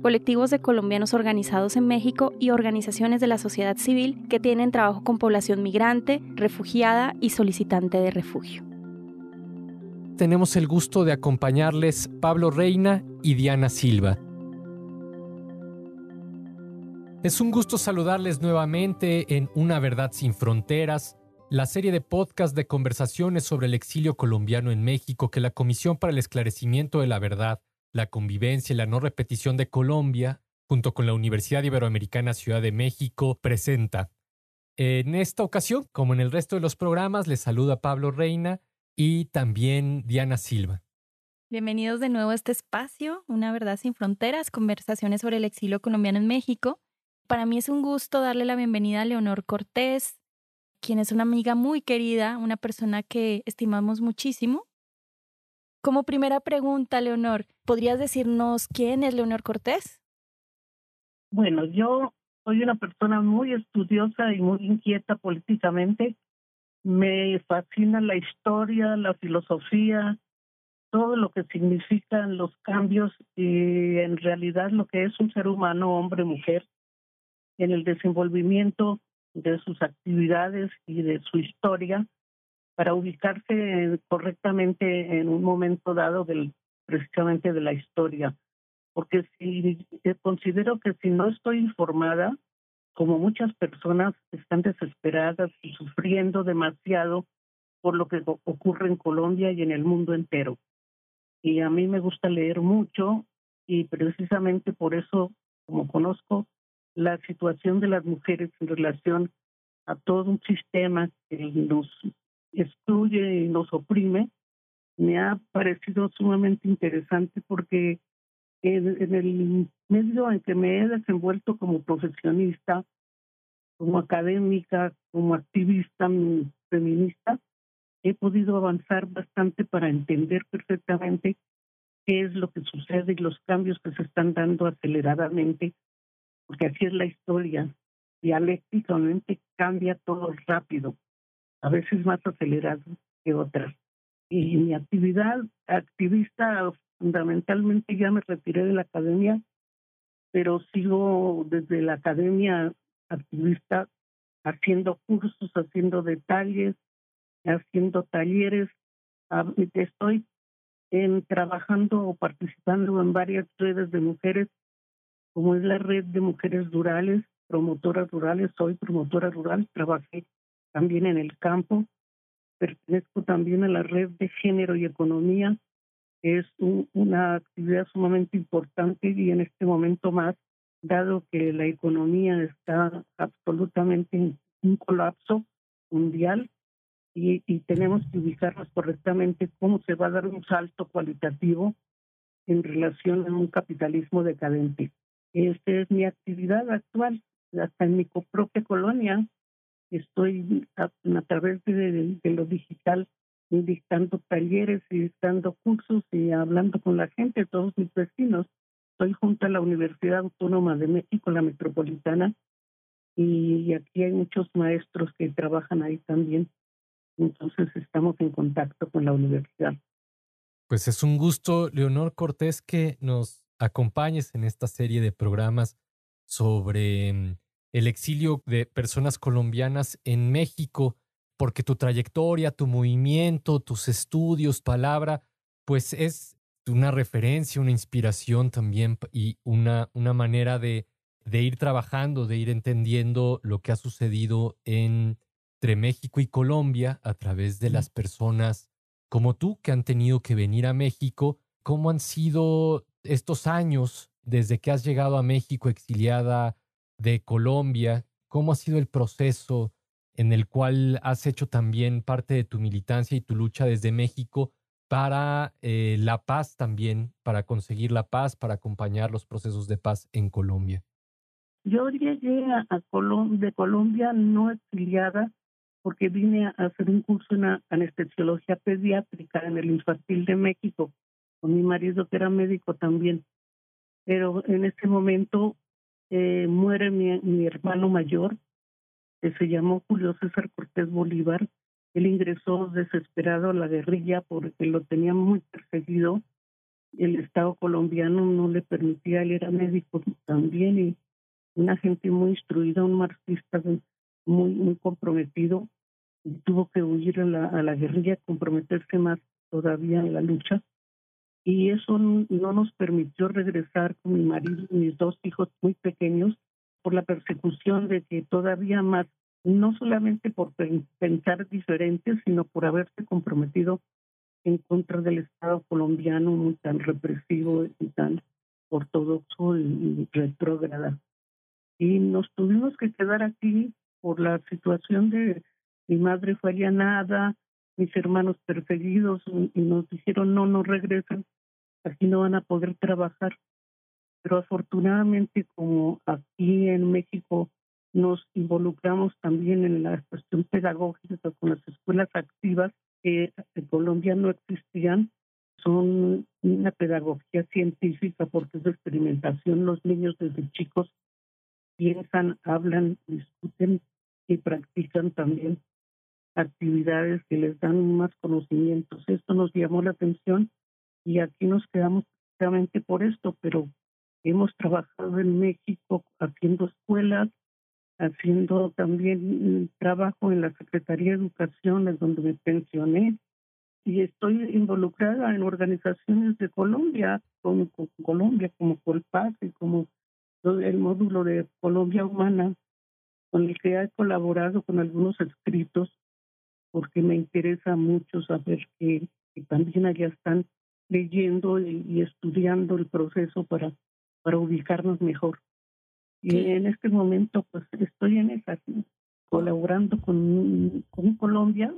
colectivos de colombianos organizados en México y organizaciones de la sociedad civil que tienen trabajo con población migrante, refugiada y solicitante de refugio. Tenemos el gusto de acompañarles Pablo Reina y Diana Silva. Es un gusto saludarles nuevamente en Una Verdad sin Fronteras, la serie de podcast de conversaciones sobre el exilio colombiano en México que la Comisión para el Esclarecimiento de la Verdad la convivencia y la no repetición de Colombia, junto con la Universidad Iberoamericana Ciudad de México, presenta. En esta ocasión, como en el resto de los programas, les saluda Pablo Reina y también Diana Silva. Bienvenidos de nuevo a este espacio, Una Verdad sin Fronteras, conversaciones sobre el exilio colombiano en México. Para mí es un gusto darle la bienvenida a Leonor Cortés, quien es una amiga muy querida, una persona que estimamos muchísimo como primera pregunta, Leonor, ¿podrías decirnos quién es Leonor Cortés? Bueno, yo soy una persona muy estudiosa y muy inquieta políticamente. Me fascina la historia, la filosofía, todo lo que significan los cambios y en realidad lo que es un ser humano, hombre, mujer, en el desenvolvimiento de sus actividades y de su historia para ubicarse correctamente en un momento dado del precisamente de la historia. Porque si eh, considero que si no estoy informada, como muchas personas están desesperadas y sufriendo demasiado por lo que ocurre en Colombia y en el mundo entero. Y a mí me gusta leer mucho y precisamente por eso, como conozco la situación de las mujeres en relación a todo un sistema que nos excluye y nos oprime, me ha parecido sumamente interesante porque en, el medio en que me he desenvuelto como profesionista, como académica, como activista feminista, he podido avanzar bastante para entender perfectamente qué es lo que sucede y los cambios que se están dando aceleradamente, porque así es la historia. Dialécticamente cambia todo rápido a veces más acelerado que otras. Y mi actividad activista, fundamentalmente ya me retiré de la academia, pero sigo desde la academia activista haciendo cursos, haciendo detalles, haciendo talleres. Estoy en, trabajando o participando en varias redes de mujeres, como es la red de mujeres rurales, promotoras rurales, soy promotora rural, trabajé también en el campo. Pertenezco también a la red de género y economía, es una actividad sumamente importante y en este momento más, dado que la economía está absolutamente en un colapso mundial y, y tenemos que ubicarnos correctamente cómo se va a dar un salto cualitativo en relación a un capitalismo decadente. Esta es mi actividad actual, hasta en mi propia colonia estoy a, través de, lo digital dictando talleres y dando cursos y hablando con la gente, todos mis vecinos. Estoy junto a la Universidad Autónoma de México, la Metropolitana, y aquí hay muchos maestros que trabajan ahí también. Entonces estamos en contacto con la universidad. Pues es un gusto, Leonor Cortés, que nos acompañes en esta serie de programas sobre mm, el exilio de personas colombianas en México, porque tu trayectoria, tu movimiento, tus estudios, palabra, pues es una referencia, una inspiración también y una, una manera de, de ir trabajando, de ir entendiendo lo que ha sucedido entre México y Colombia a través de las personas como tú que han tenido que venir a México, cómo han sido estos años desde que has llegado a México exiliada de Colombia, cómo ha sido el proceso en el cual has hecho también parte de tu militancia y tu lucha desde México para eh, la paz también, para conseguir la paz, para acompañar los procesos de paz en Colombia. Yo llegué a, de Colombia no exiliada, porque vine a hacer un curso en anestesiología pediátrica en el Infantil de México, con mi marido que era médico también. Pero en ese momento eh, muere mi, mi hermano mayor, que se llamó Julio César Cortés Bolívar. Él ingresó desesperado a la guerrilla porque lo tenía muy perseguido. El Estado colombiano no le permitía, él era médico también y una gente muy instruida, un marxista muy, muy comprometido. Y tuvo que huir a la, a la guerrilla, comprometerse más todavía en la lucha. Y eso no nos permitió regresar con mi marido y mis dos hijos muy pequeños por la persecución de que todavía más, no solamente por pensar diferente, sino por haberse comprometido en contra del Estado colombiano tan represivo y tan ortodoxo y, retrógrada. Y nos tuvimos que quedar aquí por la situación de mi madre fue allanada, mis hermanos perseguidos y nos dijeron no, no regresen, aquí no van a poder trabajar. Pero afortunadamente como aquí en México nos involucramos también en la cuestión pedagógica con las escuelas activas que en Colombia no existían, son una pedagogía científica porque es de experimentación. Los niños desde chicos piensan, hablan, discuten y practican también actividades que les dan más conocimientos. Esto nos llamó la atención y aquí nos quedamos precisamente por esto, pero hemos trabajado en México haciendo escuelas, haciendo también trabajo en la Secretaría de Educación, es donde me pensioné, y estoy involucrada en organizaciones de Colombia, como, Colombia, como Colpaz y como el módulo de Colombia Humana, con el que he colaborado con algunos escritos, porque me interesa mucho saber que, también allá están leyendo y, estudiando el proceso para, para ubicarnos mejor. Y en este momento, pues estoy en esa, colaborando con, con Colombia,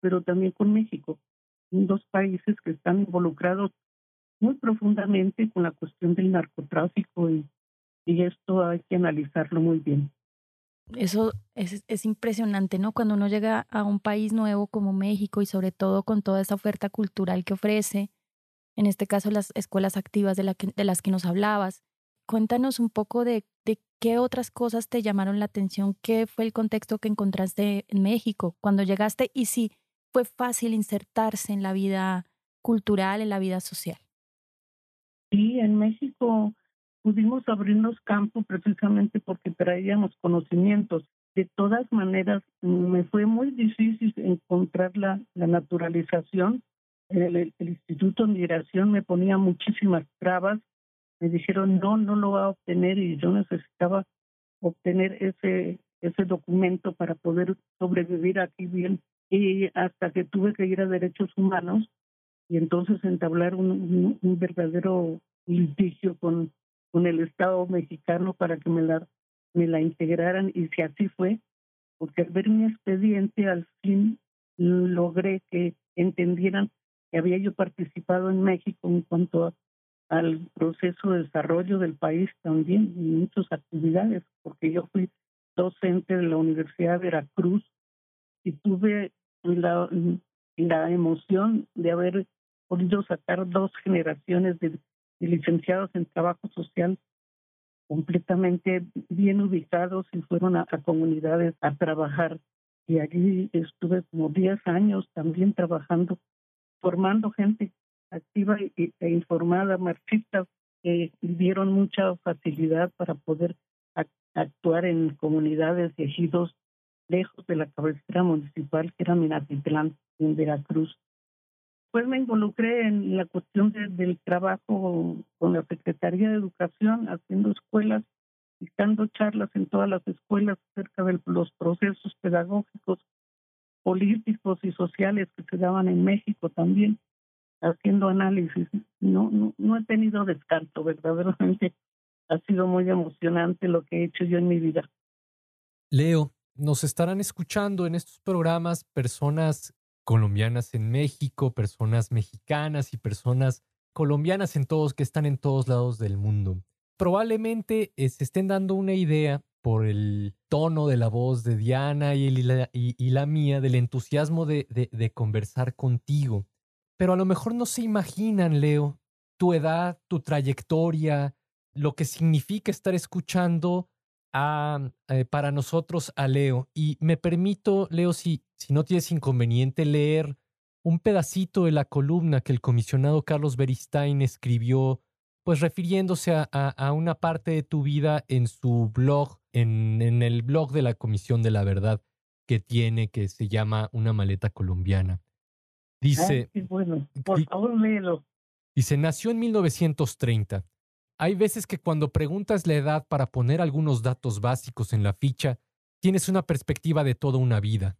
pero también con México, dos países que están involucrados muy profundamente con la cuestión del narcotráfico y, y esto hay que analizarlo muy bien. Eso es, es, impresionante, ¿no? Cuando uno llega a un país nuevo como México y sobre todo con toda esa oferta cultural que ofrece, en este caso las escuelas activas de, la de las que nos hablabas, cuéntanos un poco de, de qué otras cosas te llamaron la atención, qué fue el contexto que encontraste en México cuando llegaste y si fue fácil insertarse en la vida cultural, en la vida social. Sí, en México pudimos abrirnos campo precisamente porque traíamos conocimientos. De todas maneras, me fue muy difícil encontrar la, la naturalización. El, Instituto de Migración me ponía muchísimas trabas. Me dijeron, no, no lo va a obtener y yo necesitaba obtener ese, ese documento para poder sobrevivir aquí bien. Y hasta que tuve que ir a derechos humanos y entonces entablar un, un verdadero litigio con con el Estado mexicano para que me la, integraran y si así fue, porque al ver mi expediente al fin logré que entendieran que había yo participado en México en cuanto al proceso de desarrollo del país también y muchas actividades, porque yo fui docente de la Universidad de Veracruz y tuve la, la emoción de haber podido sacar dos generaciones de y licenciados en trabajo social completamente bien ubicados y fueron a, comunidades a trabajar. Y allí estuve como 10 años también trabajando, formando gente activa e, informada, marxistas, que dieron mucha facilidad para poder actuar en comunidades y ejidos lejos de la cabecera municipal, que era Minatitlán, en Veracruz. Pues me involucré en la cuestión del trabajo con la Secretaría de Educación, haciendo escuelas y dando charlas en todas las escuelas acerca de los procesos pedagógicos, políticos y sociales que se daban en México también, haciendo análisis. No, no, no he tenido descanso, verdaderamente ha sido muy emocionante lo que he hecho yo en mi vida. Leo, nos estarán escuchando en estos programas personas colombianas en México, personas mexicanas y personas colombianas en todos que están en todos lados del mundo. Probablemente eh, se estén dando una idea por el tono de la voz de Diana y, la, mía, del entusiasmo de, conversar contigo. Pero a lo mejor no se imaginan, Leo, tu edad, tu trayectoria, lo que significa estar escuchando a, eh, para nosotros a Leo. Y me permito, Leo, si, si no tienes inconveniente, leer un pedacito de la columna que el comisionado Carlos Beristain escribió pues refiriéndose a, una parte de tu vida en su blog, en, en, el blog de la Comisión de la Verdad que tiene, que se llama Una maleta colombiana. Dice, bueno, por favor léelo. Dice, nació en 1930. Hay veces que cuando preguntas la edad para poner algunos datos básicos en la ficha, tienes una perspectiva de toda una vida.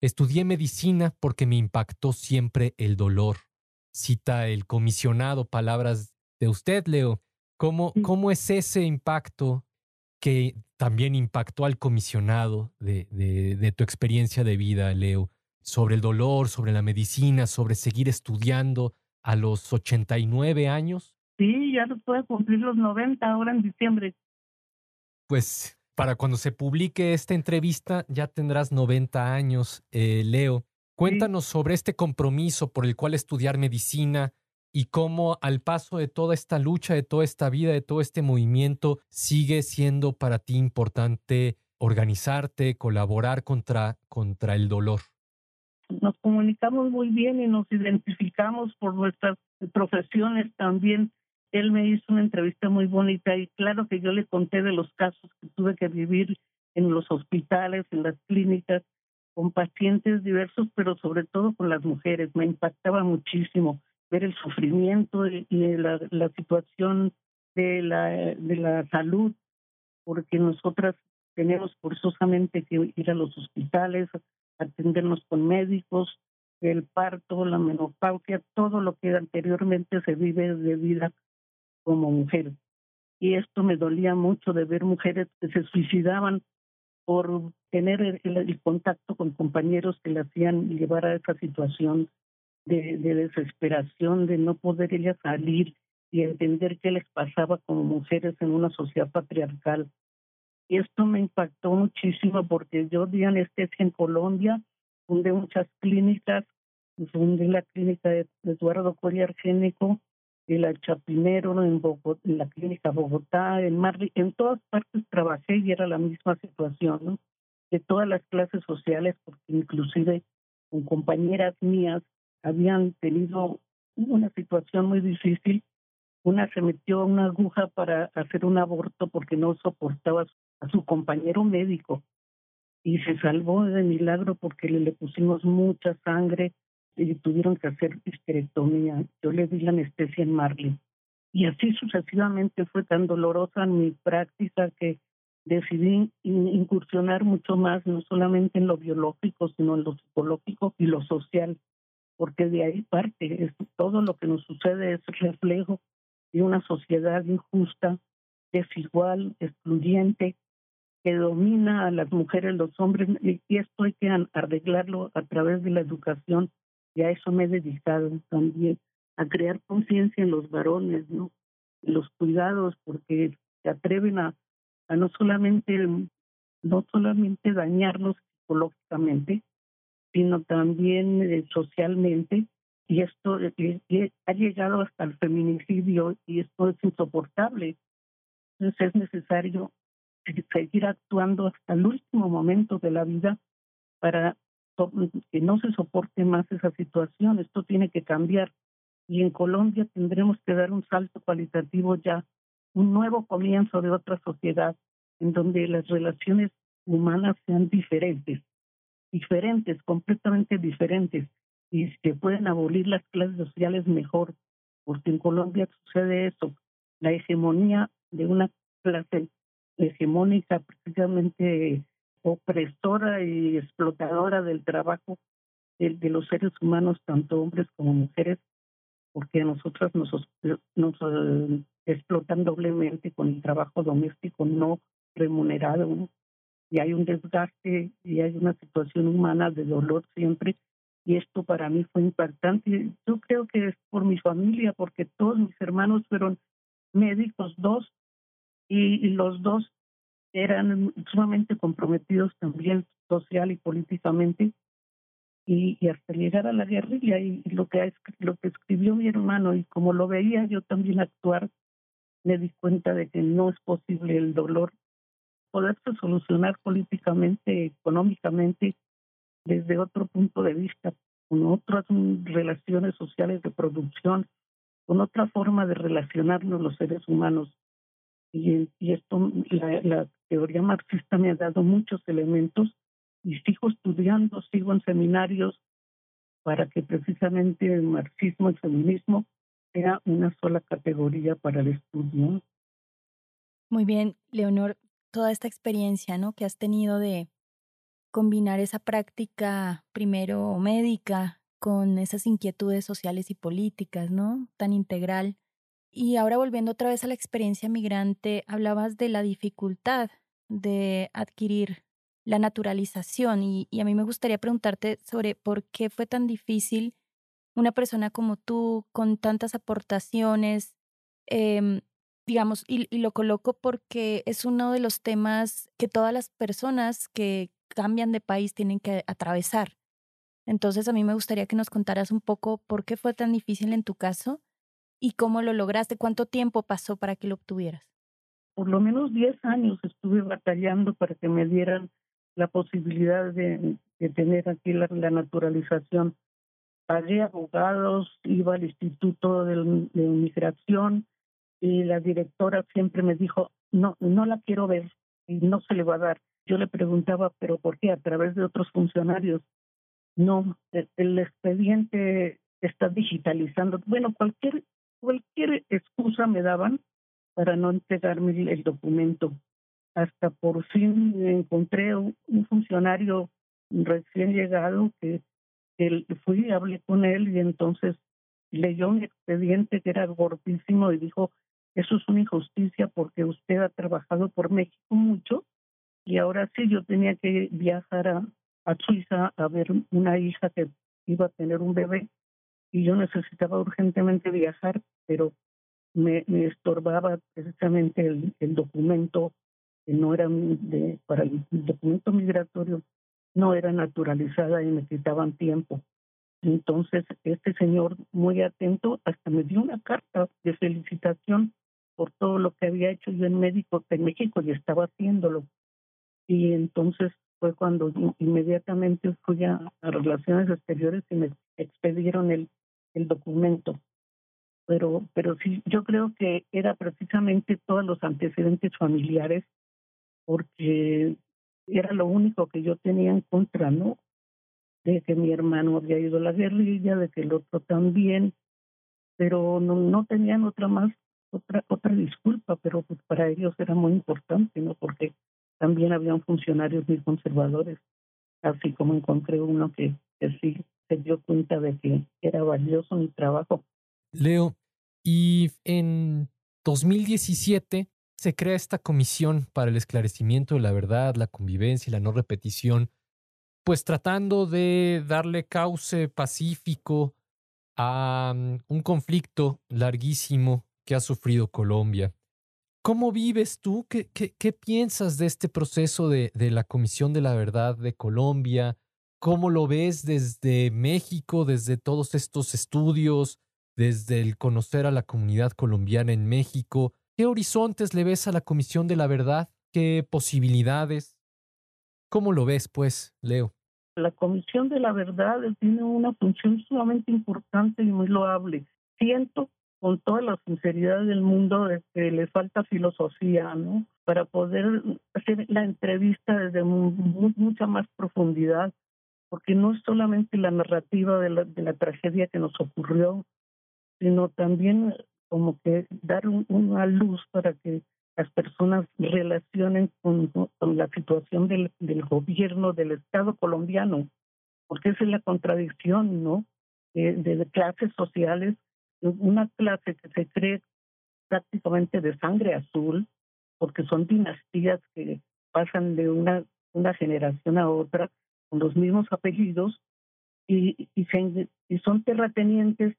Estudié medicina porque me impactó siempre el dolor. Cita el comisionado palabras de usted, Leo. ¿Cómo, cómo es ese impacto que también impactó al comisionado de, de, tu experiencia de vida, Leo, sobre el dolor, sobre la medicina, sobre seguir estudiando a los 89 años? Sí, ya no puede cumplir los 90 ahora en diciembre. Pues para cuando se publique esta entrevista ya tendrás 90 años, eh, Leo. Cuéntanos sobre este compromiso por el cual estudiar medicina y cómo al paso de toda esta lucha, de toda esta vida, de todo este movimiento, sigue siendo para ti importante organizarte, colaborar contra, contra el dolor. Nos comunicamos muy bien y nos identificamos por nuestras profesiones también. Él me hizo una entrevista muy bonita y claro que yo le conté de los casos que tuve que vivir en los hospitales, en las clínicas, con pacientes diversos, pero sobre todo con las mujeres. Me impactaba muchísimo ver el sufrimiento y, la, situación de la, de la salud, porque nosotras tenemos forzosamente que ir a los hospitales, atendernos con médicos, el parto, la menopausia, todo lo que anteriormente se vive de vida como mujer. Y esto me dolía mucho de ver mujeres que se suicidaban por tener el contacto con compañeros que le hacían llevar a esa situación de, desesperación, de no poder ella salir y entender qué les pasaba como mujeres en una sociedad patriarcal. Esto me impactó muchísimo porque yo di anestesia en Colombia, fundé muchas clínicas, fundé la clínica de Eduardo Collier Génico, y la Chapinero, en, en la clínica Bogotá, en Marley, en todas partes trabajé y era la misma situación, de todas las clases sociales, porque inclusive con compañeras mías habían tenido una situación muy difícil. Una se metió una aguja para hacer un aborto porque no soportaba a su compañero médico y se salvó de milagro porque le pusimos mucha sangre y tuvieron que hacer histerectomía. Yo le di la anestesia en Marley. Y así sucesivamente fue tan dolorosa mi práctica que decidí incursionar mucho más, no solamente en lo biológico, sino en lo psicológico y lo social porque de ahí parte, es, todo lo que nos sucede es reflejo de una sociedad injusta, desigual, excluyente, que domina a las mujeres, los hombres, y esto hay que arreglarlo a través de la educación, y a eso me he dedicado también, a crear conciencia en los varones, ¿no? Los cuidados, porque se atreven a, a no solamente no solamente dañarnos psicológicamente, sino también eh, socialmente. Y esto eh, eh, ha llegado hasta el feminicidio y esto es insoportable. Entonces es necesario seguir actuando hasta el último momento de la vida para que no se soporte más esa situación. Esto tiene que cambiar. Y en Colombia tendremos que dar un salto cualitativo ya, un nuevo comienzo de otra sociedad en donde las relaciones humanas sean diferentes diferentes, completamente diferentes, y que pueden abolir las clases sociales mejor, porque en Colombia sucede eso, la hegemonía de una clase hegemónica prácticamente opresora y explotadora del trabajo de, los seres humanos, tanto hombres como mujeres, porque a nosotras nos, nos eh, explotan doblemente con el trabajo doméstico no remunerado y hay un desgaste y hay una situación humana de dolor siempre. Y esto para mí fue impactante. Yo creo que es por mi familia, porque todos mis hermanos fueron médicos, dos, y, los dos eran sumamente comprometidos también social y políticamente y, hasta llegar a la guerrilla y, lo que lo que escribió mi hermano y como lo veía yo también actuar me di cuenta de que no es posible el dolor poderse solucionar políticamente económicamente desde otro punto de vista con otras relaciones sociales de producción con otra forma de relacionarnos los seres humanos. Y, y esto la, la teoría marxista me ha dado muchos elementos y sigo estudiando, sigo en seminarios para que precisamente el marxismo, el feminismo, sea una sola categoría para el estudio. Muy bien, Leonor, toda esta experiencia ¿no? que has tenido de combinar esa práctica primero médica con esas inquietudes sociales y políticas, ¿no? Tan integral. Y ahora volviendo otra vez a la experiencia migrante, hablabas de la dificultad de adquirir la naturalización y, a mí me gustaría preguntarte sobre por qué fue tan difícil una persona como tú, con tantas aportaciones, eh, digamos, y, y, lo coloco porque es uno de los temas que todas las personas que cambian de país tienen que atravesar. Entonces, a mí me gustaría que nos contaras un poco por qué fue tan difícil en tu caso y cómo lo lograste, cuánto tiempo pasó para que lo obtuvieras. Por lo menos 10 años estuve batallando para que me dieran la posibilidad de, tener aquí la, naturalización. Pagué abogados, iba al Instituto de, de Inmigración y la directora siempre me dijo, no, no la quiero ver y no se le va a dar. Yo le preguntaba, pero ¿por qué? A través de otros funcionarios. No, el, expediente está digitalizando. Bueno, cualquier cualquier excusa me daban para no entregarme el documento. Hasta por fin encontré un, funcionario recién llegado que, fui, hablé con él y entonces leyó un expediente que era gordísimo y dijo, eso es una injusticia porque usted ha trabajado por México mucho y ahora sí yo tenía que viajar a, a Suiza a ver una hija que iba a tener un bebé y yo necesitaba urgentemente viajar, pero me, me estorbaba precisamente el, documento que no era de, para el documento migratorio, no era naturalizada y me quitaban tiempo. Entonces, este señor, muy atento, hasta me dio una carta de felicitación por todo lo que había hecho yo en médico en México y estaba haciéndolo. Y entonces fue cuando inmediatamente fui a, a Relaciones Exteriores y me expedieron el, el documento. Pero, pero sí, yo creo que era precisamente todos los antecedentes familiares porque era lo único que yo tenía en contra, ¿no? De que mi hermano había ido a la guerrilla, de que el otro también, pero no, no tenían otra más, otra, otra disculpa, pero pues para ellos era muy importante, ¿no? Porque también habían funcionarios muy conservadores, así como encontré uno que, que sí se dio cuenta de que era valioso mi trabajo. Leo, y en 2017 se crea esta comisión para el esclarecimiento de la verdad, la convivencia y la no repetición, pues tratando de darle cauce pacífico a mm, un conflicto larguísimo que ha sufrido Colombia. ¿Cómo vives tú? ¿Qué, qué, piensas de este proceso de, de la Comisión de la Verdad de Colombia? ¿Cómo lo ves desde México, desde todos estos estudios, desde el conocer a la comunidad colombiana en México? ¿Qué horizontes le ves a la Comisión de la Verdad? ¿Qué posibilidades? ¿Cómo lo ves, pues, Leo? La Comisión de la Verdad tiene una función sumamente importante y muy loable. Siento con toda la sinceridad del mundo que le falta filosofía, ¿no? Para poder hacer la entrevista desde mucha más profundidad, porque no es solamente la narrativa de la, de la tragedia que nos ocurrió, sino también como que dar una luz para que las personas relacionen con, la situación del, gobierno, del Estado colombiano, porque esa es la contradicción, ¿no? De, clases sociales, una clase que se cree prácticamente de sangre azul, porque son dinastías que pasan de una, una generación a otra con los mismos apellidos y, y, y son terratenientes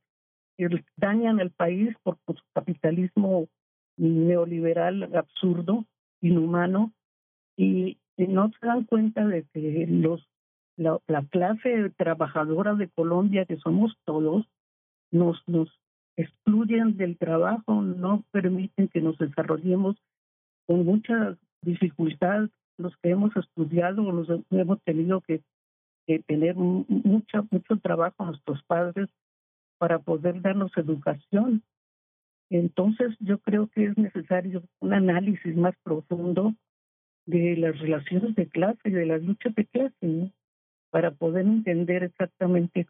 dañan el país por, su capitalismo neoliberal absurdo, inhumano, y, no se dan cuenta de que los la, clase trabajadora de Colombia, que somos todos, nos, nos excluyen del trabajo, no permiten que nos desarrollemos con mucha dificultad. Los que hemos estudiado o los hemos tenido que, que tener mucha, mucho trabajo nuestros padres para poder darnos educación. Entonces yo creo que es necesario un análisis más profundo de las relaciones de clase y de las luchas de clase para poder entender exactamente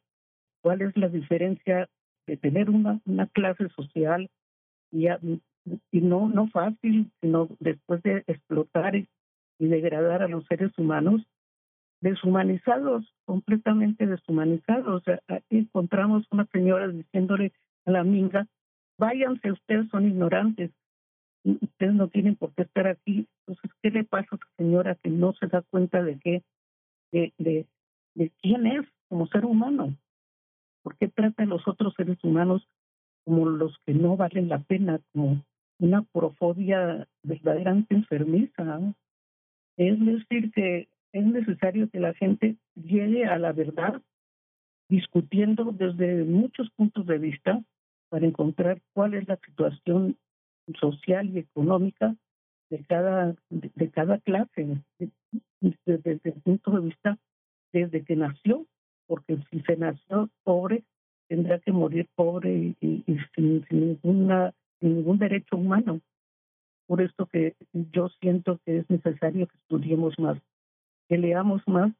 cuál es la diferencia de tener una, una clase social y, y no, no fácil, sino después de explotar y, degradar a los seres humanos, deshumanizados, completamente deshumanizados. aquí encontramos una señora diciéndole a la minga, váyanse, ustedes son ignorantes, ustedes no tienen por qué estar aquí. Entonces, ¿qué le pasa a esa señora que no se da cuenta de qué, de, de, de quién es como ser humano? ¿Por qué trata a los otros seres humanos como los que no valen la pena, como una profobia verdaderamente enfermiza? Es decir, que es necesario que la gente llegue a la verdad discutiendo desde muchos puntos de vista para encontrar cuál es la situación social y económica de cada, de, cada clase, desde, el punto de vista desde que nació, porque si se nació pobre, tendrá que morir pobre y, sin, ninguna, ningún derecho humano. Por esto que yo siento que es necesario que estudiemos más, que leamos más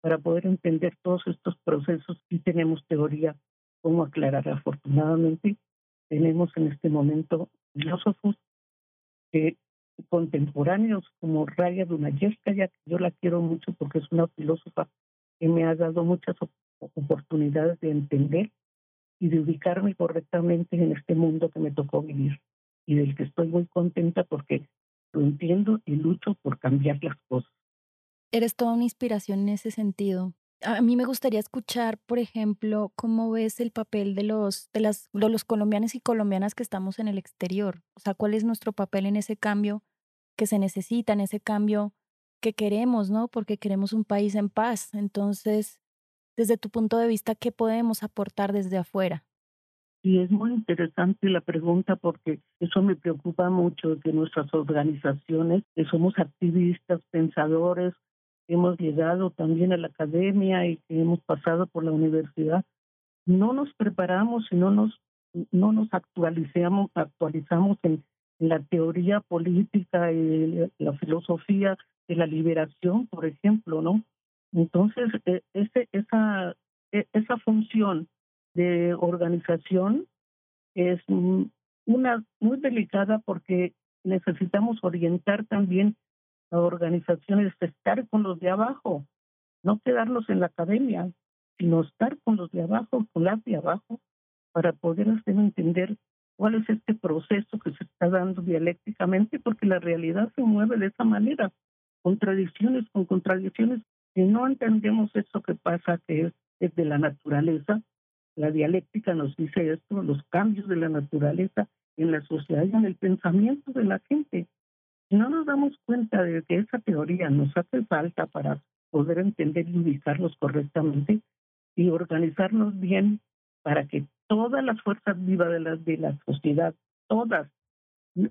para poder entender todos estos procesos y tenemos teoría cómo aclarar. Afortunadamente, tenemos en este momento filósofos contemporáneos como Raya ya que yo la quiero mucho porque es una filósofa que me ha dado muchas oportunidades de entender y de ubicarme correctamente en este mundo que me tocó vivir y del que estoy muy contenta porque lo entiendo y lucho por cambiar las cosas. Eres toda una inspiración en ese sentido a mí me gustaría escuchar, por ejemplo, cómo ves el papel de los, de las, de los colombianos y colombianas que estamos en el exterior. O sea, cuál es nuestro papel en ese cambio que se necesita, en ese cambio que queremos, ¿no? Porque queremos un país en paz. Entonces, desde tu punto de vista, ¿qué podemos aportar desde afuera? Y es muy interesante la pregunta porque eso me preocupa mucho que nuestras organizaciones, que somos activistas, pensadores, hemos llegado también a la academia y hemos pasado por la universidad, no nos preparamos y no nos, no nos actualizamos, actualizamos en, la teoría política y la filosofía de la liberación, por ejemplo, ¿no? Entonces, e, ese, esa, e, esa función de organización es una muy delicada porque necesitamos orientar también organizaciones estar con los de abajo, no quedarnos en la academia, sino estar con los de abajo, con las de abajo, para poder hacer entender cuál es este proceso que se está dando dialécticamente, porque la realidad se mueve de esa manera, contradicciones con contradicciones. Si no entendemos eso que pasa, que es, de la naturaleza, la dialéctica nos dice esto, los cambios de la naturaleza en la sociedad y en el pensamiento de la gente no nos damos cuenta de que esa teoría nos hace falta para poder entender y ubicarlos correctamente y organizarnos bien para que todas las fuerzas vivas de la, de la sociedad, todas,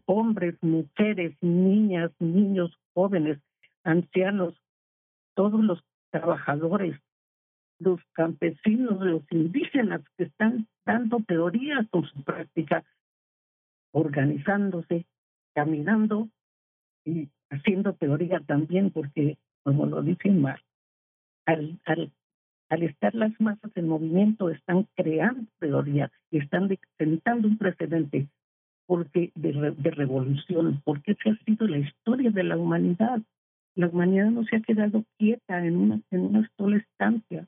hombres, mujeres, niñas, niños, jóvenes, ancianos, todos los trabajadores, los campesinos, los indígenas que están dando teorías con su práctica, organizándose, caminando y haciendo teoría también, porque, como lo dicen más, al, al, al estar las masas en movimiento, están creando teoría están sentando un precedente porque de, de revolución, porque esa ha sido la historia de la humanidad. La humanidad no se ha quedado quieta en una, en una sola estancia.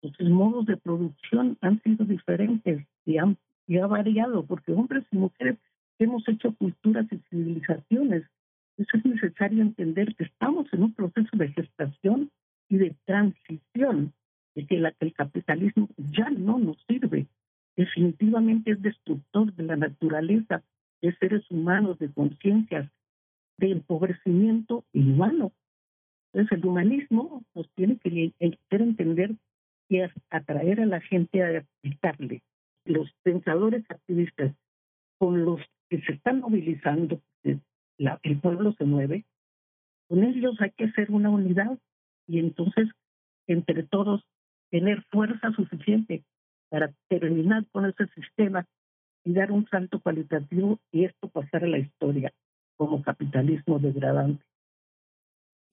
Los modos de producción han sido diferentes y, han, y ha variado, porque hombres y mujeres hemos hecho culturas y civilizaciones eso es necesario entender que estamos en un proceso de gestación y de transición, de que, la, el capitalismo ya no nos sirve. Definitivamente es destructor de la naturaleza, de seres humanos, de conciencias, de empobrecimiento inhumano. Entonces el humanismo nos tiene que hacer entender y atraer a la gente a aplicarle. Los pensadores activistas con los que se están movilizando, el pueblo se mueve, con ellos hay que hacer una unidad y entonces entre todos tener fuerza suficiente para terminar con ese sistema y dar un salto cualitativo y esto pasar a la historia como capitalismo degradante.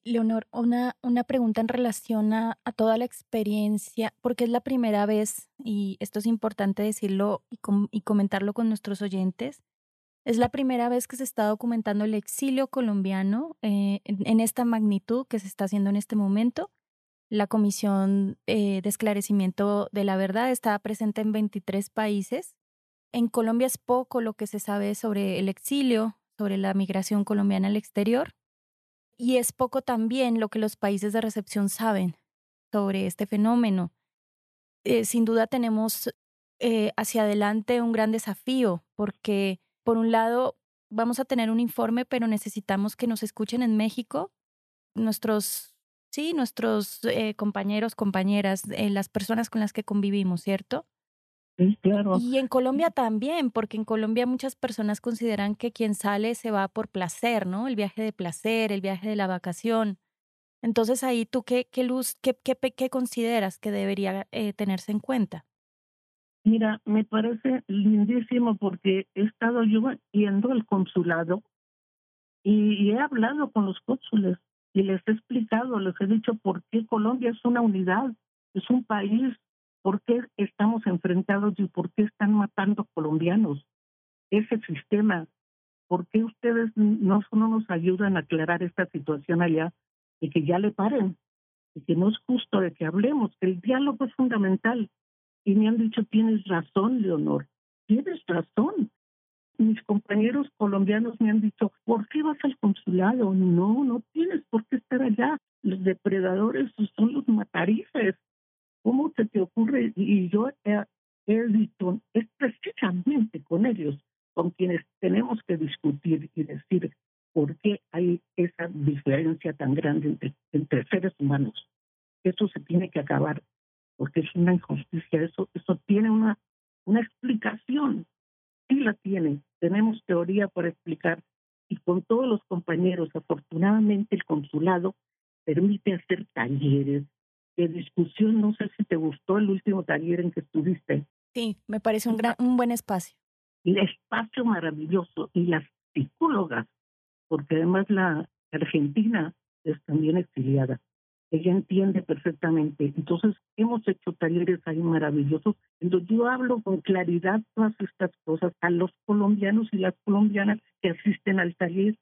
Leonor, una, una pregunta en relación a, toda la experiencia, porque es la primera vez, y esto es importante decirlo y, y comentarlo con nuestros oyentes, es la primera vez que se está documentando el exilio colombiano eh, en, esta magnitud que se está haciendo en este momento. La Comisión eh, de Esclarecimiento de la Verdad está presente en 23 países. En Colombia es poco lo que se sabe sobre el exilio, sobre la migración colombiana al exterior. Y es poco también lo que los países de recepción saben sobre este fenómeno. Eh, sin duda tenemos hacia adelante un gran desafío porque, por un lado, vamos a tener un informe, pero necesitamos que nos escuchen en México nuestros sí, nuestros eh, compañeros, compañeras, eh, las personas con las que convivimos, ¿cierto? Sí, claro. Y en Colombia también, porque en Colombia muchas personas consideran que quien sale se va por placer, ¿no? El viaje de placer, el viaje de la vacación. Entonces ahí tú qué, qué luz, qué, qué, qué consideras que debería eh, tenerse en cuenta? Mira, me parece lindísimo porque he estado yo yendo al consulado y he hablado con los cónsules y les he explicado, les he dicho por qué Colombia es una unidad, es un país, por qué estamos enfrentados y por qué están matando colombianos. Ese sistema, por qué ustedes no, no nos ayudan a aclarar esta situación allá y que ya le paren, y que no es justo de que hablemos, el diálogo es fundamental. Y me han dicho, tienes razón, Leonor, tienes razón mis compañeros colombianos me han dicho, ¿por qué vas al consulado? No, no tienes por qué estar allá. Los depredadores son los matarices. ¿Cómo se te ocurre? Y yo he, dicho, es precisamente con ellos con quienes tenemos que discutir y decir por qué hay esa diferencia tan grande entre seres humanos. Eso se tiene que acabar, porque es una injusticia. Eso, eso tiene una, una explicación sí la tiene. Tenemos teoría para explicar y con todos los compañeros, afortunadamente el consulado permite hacer talleres de discusión. No sé si te gustó el último taller en que estuviste. Sí, me parece un, gran, un buen espacio. El espacio maravilloso y las psicólogas, porque además la Argentina es también exiliada ella entiende perfectamente. Entonces, hemos hecho talleres ahí maravillosos, donde yo hablo con claridad todas estas cosas a los colombianos y las colombianas que asisten al taller,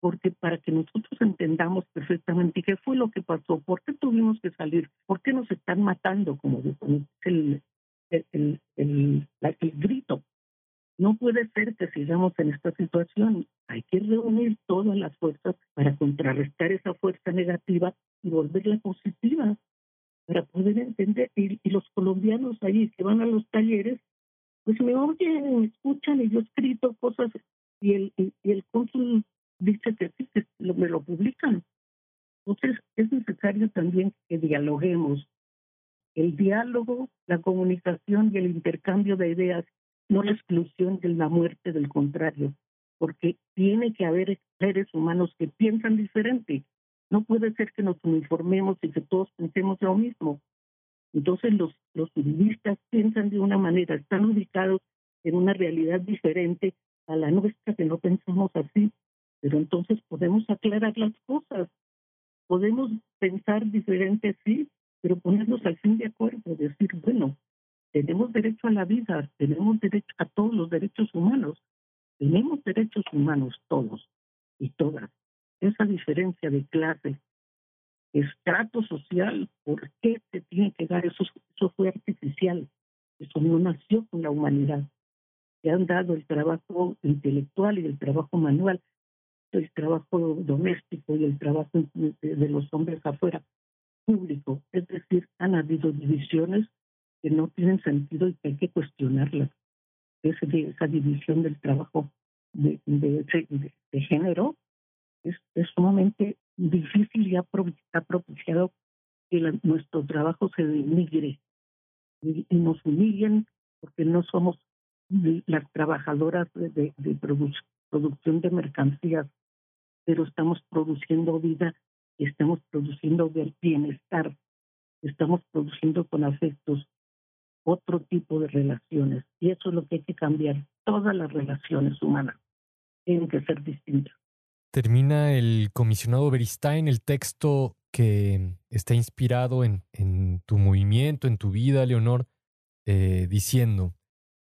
porque para que nosotros entendamos perfectamente qué fue lo que pasó, por qué tuvimos que salir, por qué nos están matando, como el, el, el, el, el grito no puede ser que sigamos en esta situación. Hay que reunir todas las fuerzas para contrarrestar esa fuerza negativa y volverla positiva, para poder entender. Y, los colombianos ahí que van a los talleres, pues me oyen, me escuchan y yo he escrito cosas y el, y, el cónsul dice que sí, que me lo publican. Entonces es necesario también que dialoguemos. El diálogo, la comunicación y el intercambio de ideas no la exclusión de la muerte, del contrario, porque tiene que haber seres humanos que piensan diferente. No puede ser que nos uniformemos y que todos pensemos lo mismo. Entonces los, los piensan de una manera, están ubicados en una realidad diferente a la nuestra que no pensamos así. Pero entonces podemos aclarar las cosas. Podemos pensar diferente, sí, pero ponernos al fin de acuerdo, decir, bueno, tenemos derecho a la vida, tenemos derecho a todos los derechos humanos, tenemos derechos humanos todos y todas. Esa diferencia de clase, estrato social, ¿por qué se tiene que dar eso? Eso fue artificial, eso no nació con la humanidad. Se han dado el trabajo intelectual y el trabajo manual, el trabajo doméstico y el trabajo de los hombres afuera, público. Es decir, han habido divisiones que no tienen sentido y que hay que cuestionarlas. Esa, esa división del trabajo de, de, de, género es, es, sumamente difícil y ha, propiciado que nuestro trabajo se denigre y, nos humillen porque no somos las trabajadoras de, producción de mercancías, pero estamos produciendo vida y estamos produciendo bienestar, estamos produciendo con afectos otro tipo de relaciones. Y eso es lo que hay que cambiar. Todas las relaciones humanas tienen que ser distintas. Termina el comisionado Beristain el texto que está inspirado en, en tu movimiento, en tu vida, Leonor, eh, diciendo,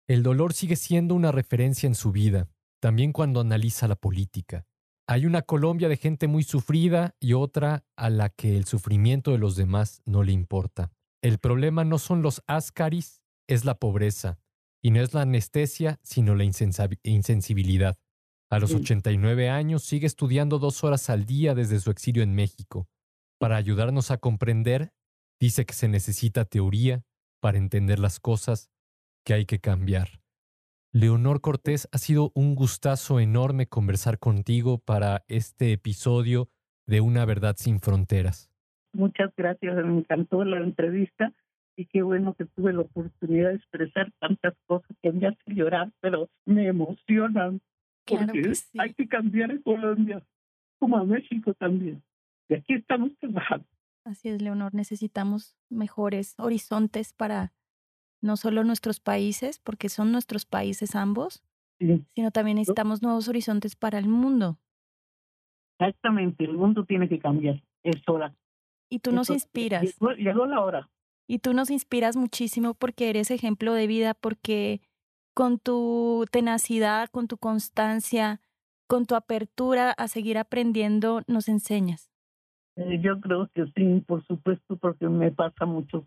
el dolor sigue siendo una referencia en su vida, también cuando analiza la política. Hay una Colombia de gente muy sufrida y otra a la que el sufrimiento de los demás no le importa. El problema no son los ascaris, es la pobreza, y no es la anestesia, sino la insensibilidad. A los 89 años sigue estudiando dos horas al día desde su exilio en México. Para ayudarnos a comprender, dice que se necesita teoría para entender las cosas que hay que cambiar. Leonor Cortés, ha sido un gustazo enorme conversar contigo para este episodio de Una Verdad sin Fronteras. Muchas gracias, me encantó la entrevista y qué bueno que tuve la oportunidad de expresar tantas cosas que me hacen llorar, pero me emocionan. Porque hay que cambiar en Colombia, como a México también. Y aquí estamos trabajando. Así es, Leonor, necesitamos mejores horizontes para no solo nuestros países, porque son nuestros países ambos, sino también necesitamos nuevos horizontes para el mundo. Exactamente, el mundo tiene que cambiar, es hora. Y tú nos inspiras. Llegó, la hora. Y tú nos inspiras muchísimo porque eres ejemplo de vida, porque con tu tenacidad, con tu constancia, con tu apertura a seguir aprendiendo, nos enseñas. Eh, yo creo que sí, por supuesto, porque me pasa mucho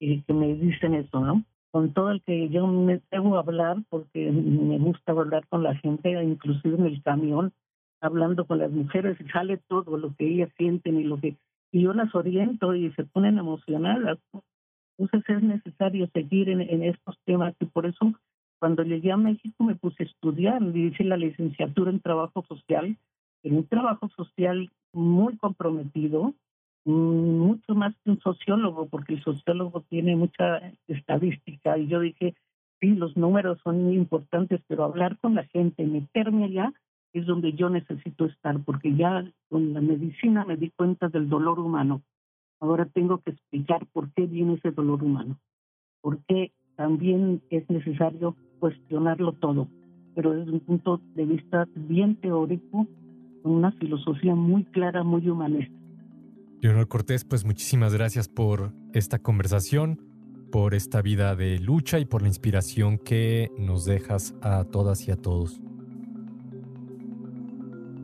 que, que me dicen eso, ¿no? Con todo el que yo me debo hablar, porque me gusta hablar con la gente, inclusive en el camión, hablando con las mujeres, y sale todo lo que ellas sienten y lo que y yo las oriento y se ponen emocionadas. Entonces es necesario seguir en, estos temas y por eso cuando llegué a México me puse a estudiar, hice la licenciatura en trabajo social, en un trabajo social muy comprometido, mucho más que un sociólogo, porque el sociólogo tiene mucha estadística y yo dije, sí, los números son muy importantes, pero hablar con la gente, meterme allá, es donde yo necesito estar, porque ya con la medicina me di cuenta del dolor humano. Ahora tengo que explicar por qué viene ese dolor humano, porque también es necesario cuestionarlo todo, pero desde un punto de vista bien teórico, con una filosofía muy clara, muy humanista. Leonor Cortés, pues muchísimas gracias por esta conversación, por esta vida de lucha y por la inspiración que nos dejas a todas y a todos.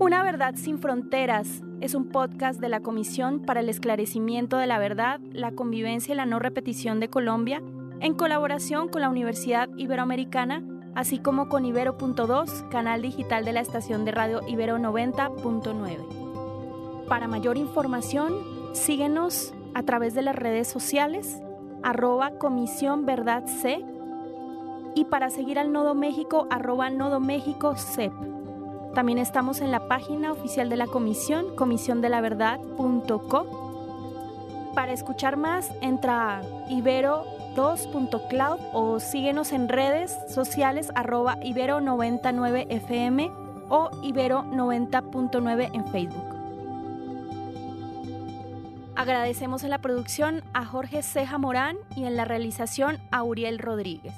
Una verdad sin fronteras es un podcast de la Comisión para el Esclarecimiento de la Verdad, la Convivencia y la No Repetición de Colombia, en colaboración con la Universidad Iberoamericana, así como con Ibero.2, canal digital de la estación de radio Ibero 90.9. Para mayor información, síguenos a través de las redes sociales, arroba Comisión Verdad C, y para seguir al Nodo México, arroba Nodo México CEP. También estamos en la página oficial de la comisión, comisiondelaverdad.co. Para escuchar más, entra a ibero2.cloud o síguenos en redes sociales arroba ibero99fm o ibero90.9 en Facebook. Agradecemos en la producción a Jorge Ceja Morán y en la realización a Uriel Rodríguez.